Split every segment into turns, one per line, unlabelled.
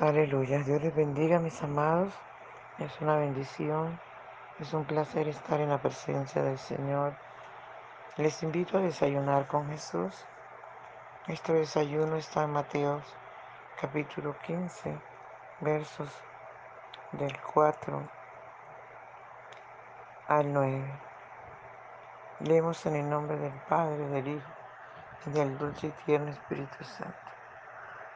Aleluya. Dios les bendiga, mis amados. Es una bendición, es un placer estar en la presencia del Señor. Les invito a desayunar con Jesús. Nuestro desayuno está en Mateo capítulo 15, versos del 4 al 9. Leemos en el nombre del Padre, del Hijo y del dulce y tierno Espíritu Santo.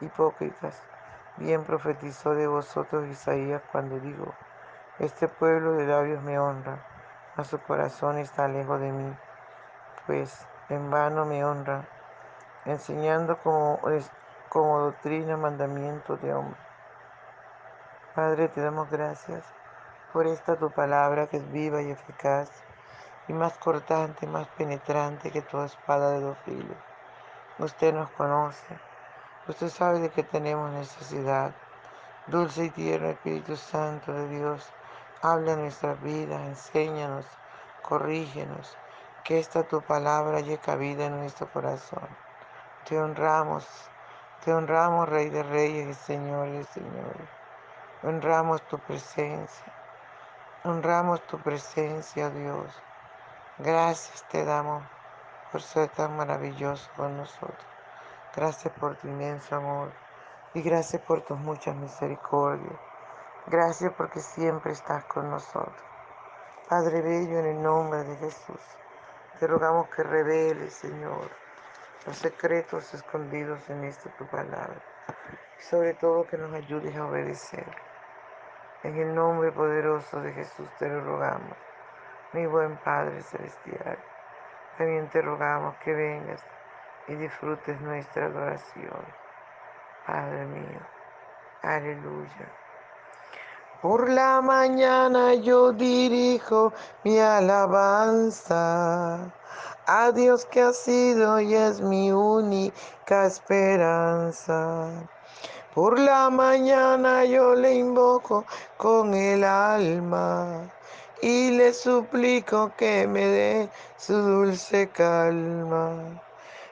hipócritas. Bien profetizó de vosotros Isaías cuando dijo, este pueblo de labios me honra, mas su corazón está lejos de mí, pues en vano me honra, enseñando como, como doctrina mandamientos de hombre. Padre, te damos gracias por esta tu palabra que es viva y eficaz, y más cortante, más penetrante que toda espada de dos filos. Usted nos conoce Usted sabe de que tenemos necesidad. Dulce y tierno Espíritu Santo de Dios, habla en nuestras vidas, enséñanos, corrígenos, que esta tu palabra llegue vida en nuestro corazón. Te honramos, te honramos Rey de Reyes y Señor de Señores. Honramos tu presencia, honramos tu presencia, Dios. Gracias te damos por ser tan maravilloso con nosotros. Gracias por tu inmenso amor y gracias por tus muchas misericordias. Gracias porque siempre estás con nosotros. Padre Bello, en el nombre de Jesús, te rogamos que reveles, Señor, los secretos escondidos en esta tu palabra. Y sobre todo que nos ayudes a obedecer. En el nombre poderoso de Jesús te lo rogamos, mi buen Padre Celestial. También te rogamos que vengas y disfrutes nuestra adoración. Padre mío, aleluya. Por la mañana yo dirijo mi alabanza a Dios que ha sido y es mi única esperanza. Por la mañana yo le invoco con el alma y le suplico que me dé su dulce calma.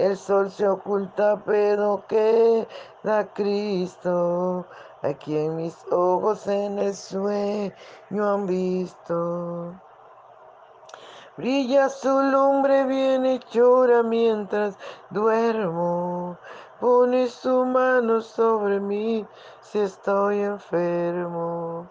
El sol se oculta, pero queda Cristo, a quien mis ojos en el sueño han visto. Brilla su lumbre bien hechora mientras duermo. Pone su mano sobre mí si estoy enfermo.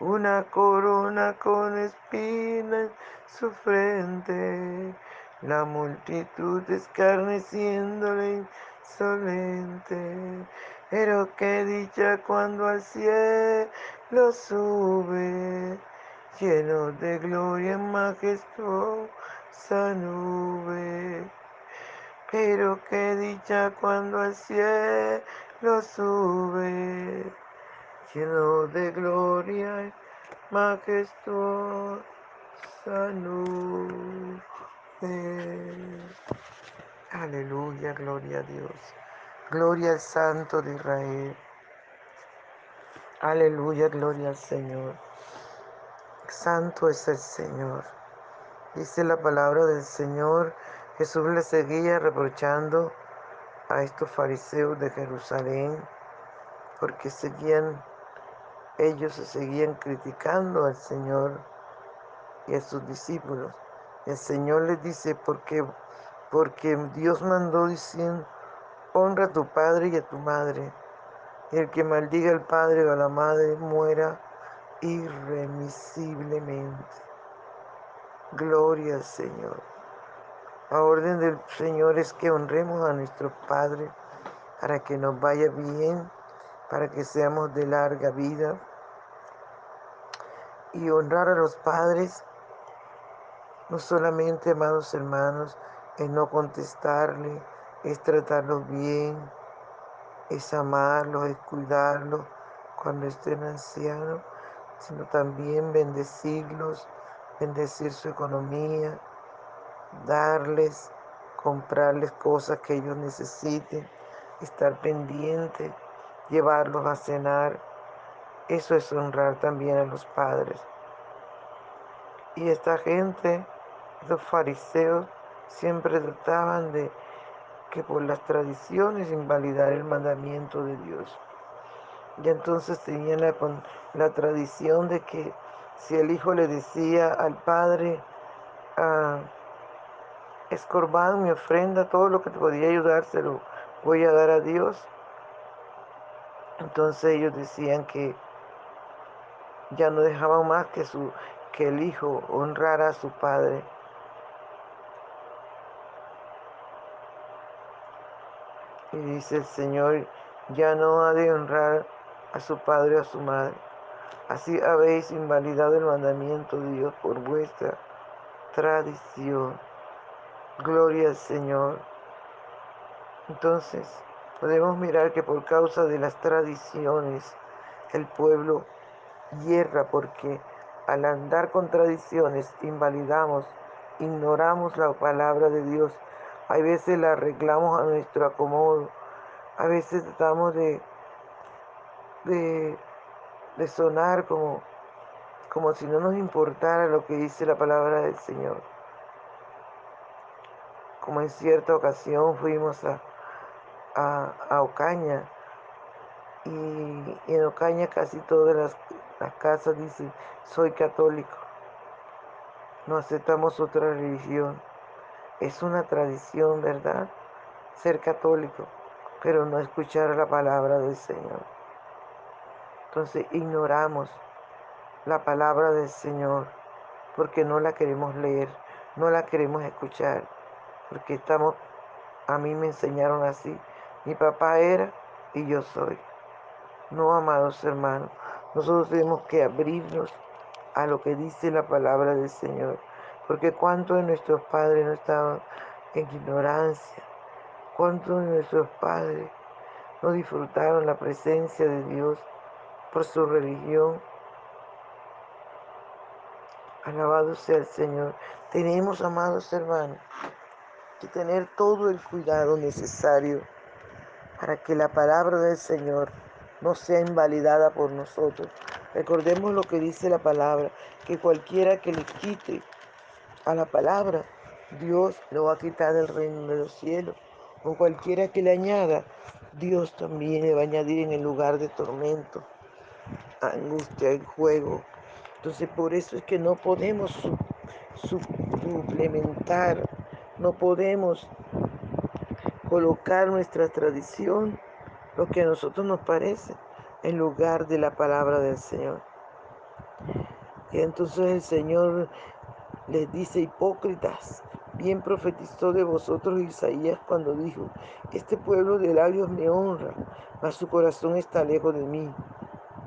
Una corona con espinas su frente. La multitud escarneciéndole insolente. Pero qué dicha cuando al cielo sube lleno de gloria en majestuosa nube. Pero qué dicha cuando al cielo sube, lleno de gloria en majestuosa nube. Aleluya, gloria a Dios. Gloria al Santo de Israel. Aleluya, gloria al Señor. Santo es el Señor. Dice la palabra del Señor. Jesús le seguía reprochando a estos fariseos de Jerusalén porque seguían, ellos se seguían criticando al Señor y a sus discípulos. El Señor les dice, porque, porque Dios mandó diciendo, honra a tu padre y a tu madre, y el que maldiga al padre o a la madre muera irremisiblemente. Gloria al Señor. La orden del Señor es que honremos a nuestro Padre para que nos vaya bien, para que seamos de larga vida. Y honrar a los padres, no solamente, amados hermanos, es no contestarle, es tratarlos bien, es amarlos, es cuidarlos cuando estén ancianos, sino también bendecirlos, bendecir su economía, darles, comprarles cosas que ellos necesiten, estar pendiente, llevarlos a cenar. Eso es honrar también a los padres. Y esta gente, los fariseos, siempre trataban de que por las tradiciones invalidar el mandamiento de Dios. Y entonces tenían la, la tradición de que si el hijo le decía al padre, ah, mi ofrenda, todo lo que te podía ayudar, se lo voy a dar a Dios. Entonces ellos decían que ya no dejaban más que, su, que el hijo honrara a su padre. Y dice el Señor, ya no ha de honrar a su padre o a su madre. Así habéis invalidado el mandamiento de Dios por vuestra tradición. Gloria al Señor. Entonces, podemos mirar que por causa de las tradiciones, el pueblo hierra porque al andar con tradiciones invalidamos, ignoramos la palabra de Dios. Hay veces la arreglamos a nuestro acomodo. A veces tratamos de, de, de sonar como, como si no nos importara lo que dice la palabra del Señor como en cierta ocasión fuimos a, a, Ocaña y, en Ocaña casi todas las, las casas dicen soy católico, no aceptamos otra religión. Es una tradición, ¿verdad? Ser católico, pero no escuchar la palabra del Señor. Entonces ignoramos la palabra del Señor porque no la queremos leer, no la queremos escuchar porque estamos, a mí me enseñaron así, mi papá era y yo soy. No, amados hermanos, nosotros tenemos que abrirnos a lo que dice la palabra del Señor, porque cuántos de nuestros padres no estaban en ignorancia, cuántos de nuestros padres no disfrutaron la presencia de Dios por su religión. Alabado sea el Señor. Tenemos, amados hermanos, que tener todo el cuidado necesario para que la palabra del Señor no sea invalidada por nosotros. Recordemos lo que dice la palabra, que cualquiera que le quite a la palabra, Dios lo va a quitar del reino de los cielos. O cualquiera que le añada, Dios también le va a añadir en el lugar de tormento, angustia, y juego. Entonces por eso es que no podemos suplementar, no podemos colocar nuestra tradición, lo que a nosotros nos parece, en lugar de la palabra del Señor. Y entonces el Señor les dice, hipócritas, bien profetizó de vosotros Isaías cuando dijo, este pueblo de labios me honra, mas su corazón está lejos de mí,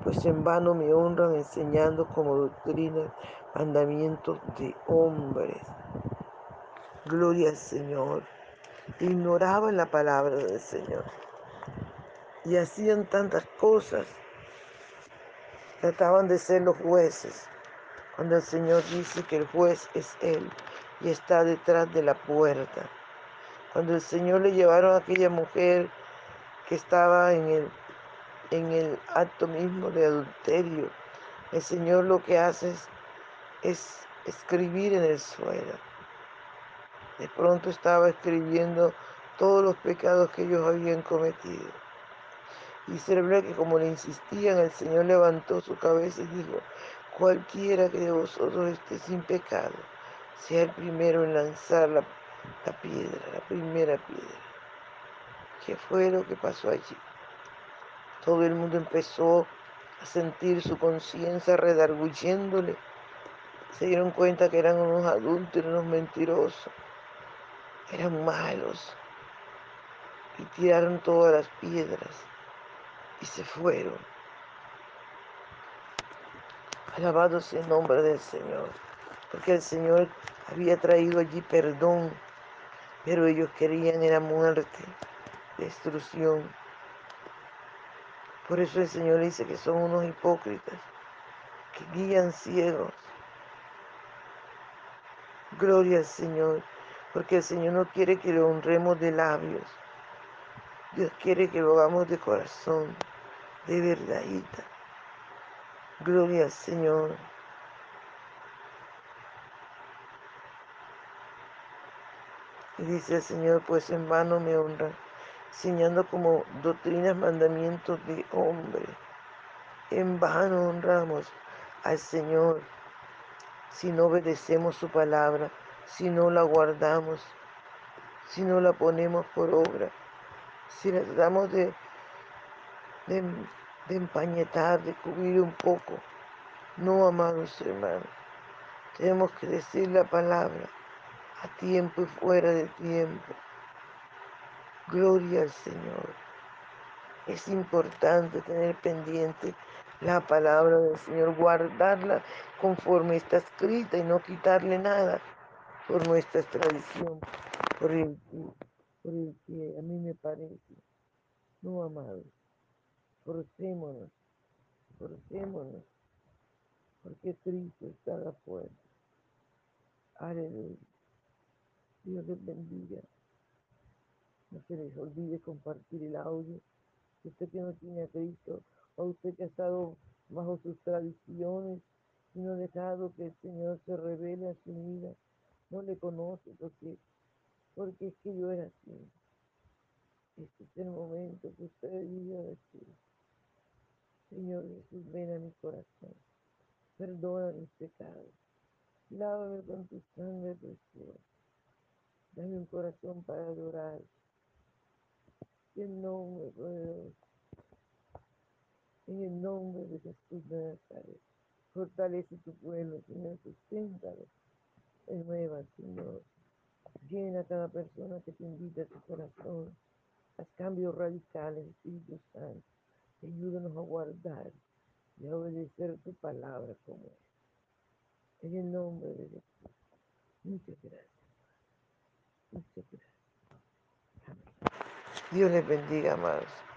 pues en vano me honran enseñando como doctrina mandamientos de hombres. Gloria al Señor. Ignoraban la palabra del Señor y hacían tantas cosas. Trataban de ser los jueces, cuando el Señor dice que el juez es Él y está detrás de la puerta. Cuando el Señor le llevaron a aquella mujer que estaba en el, en el acto mismo de adulterio, el Señor lo que hace es, es escribir en el suelo. De pronto estaba escribiendo todos los pecados que ellos habían cometido. Se ve que como le insistían, el Señor levantó su cabeza y dijo, cualquiera que de vosotros esté sin pecado, sea el primero en lanzar la, la piedra, la primera piedra. ¿Qué fue lo que pasó allí? Todo el mundo empezó a sentir su conciencia redarguyéndole. Se dieron cuenta que eran unos adultos, unos mentirosos, eran malos. Y tiraron todas las piedras y se fueron. Alabado sea el nombre del Señor, porque el Señor había traído allí perdón, pero ellos querían era muerte, destrucción. Por eso el Señor dice que son unos hipócritas, que guían ciegos. Gloria al Señor, porque el Señor no quiere que lo honremos de labios. Dios quiere que lo hagamos de corazón, de verdadita. Gloria al Señor. Y dice el Señor, pues en vano me honran, enseñando como doctrinas, mandamientos de hombre. En vano honramos al Señor si no obedecemos su palabra, si no la guardamos, si no la ponemos por obra, si la tratamos de, de, empañetar, de cubrir un poco. No, amados hermanos, tenemos que decir la palabra a tiempo y fuera de tiempo. Gloria al Señor. Es importante tener pendiente la palabra del Señor, guardarla conforme está escrita y no quitarle nada por nuestra tradición, por el, por el que a mí me parece. No, amados, forcémonos, forcémonos, porque Cristo está a la puerta. Aleluya. Dios les bendiga. No se les olvide compartir el audio. Usted que no tiene a Cristo, o usted que ha estado bajo sus tradiciones y no ha dejado que el Señor se revele a su vida, no le conoce porque, porque es que yo era así. Este es el momento que usted diga decir, Señor Jesús, ven a mi corazón, perdona mis pecados, lávame con tu sangre preciosa Dame un corazón para adorar. En el nombre de Dios. En el nombre de Jesús de Nazaret. Fortalece tu pueblo, Señor. Susténtalo. Renueva, Señor. Llena a cada persona que te invita a tu corazón. Haz cambios radicales, Espíritu Santo. Ayúdanos a guardar y a obedecer tu palabra como es. En el nombre de Jesús. Muchas gracias. Dios les bendiga, amados.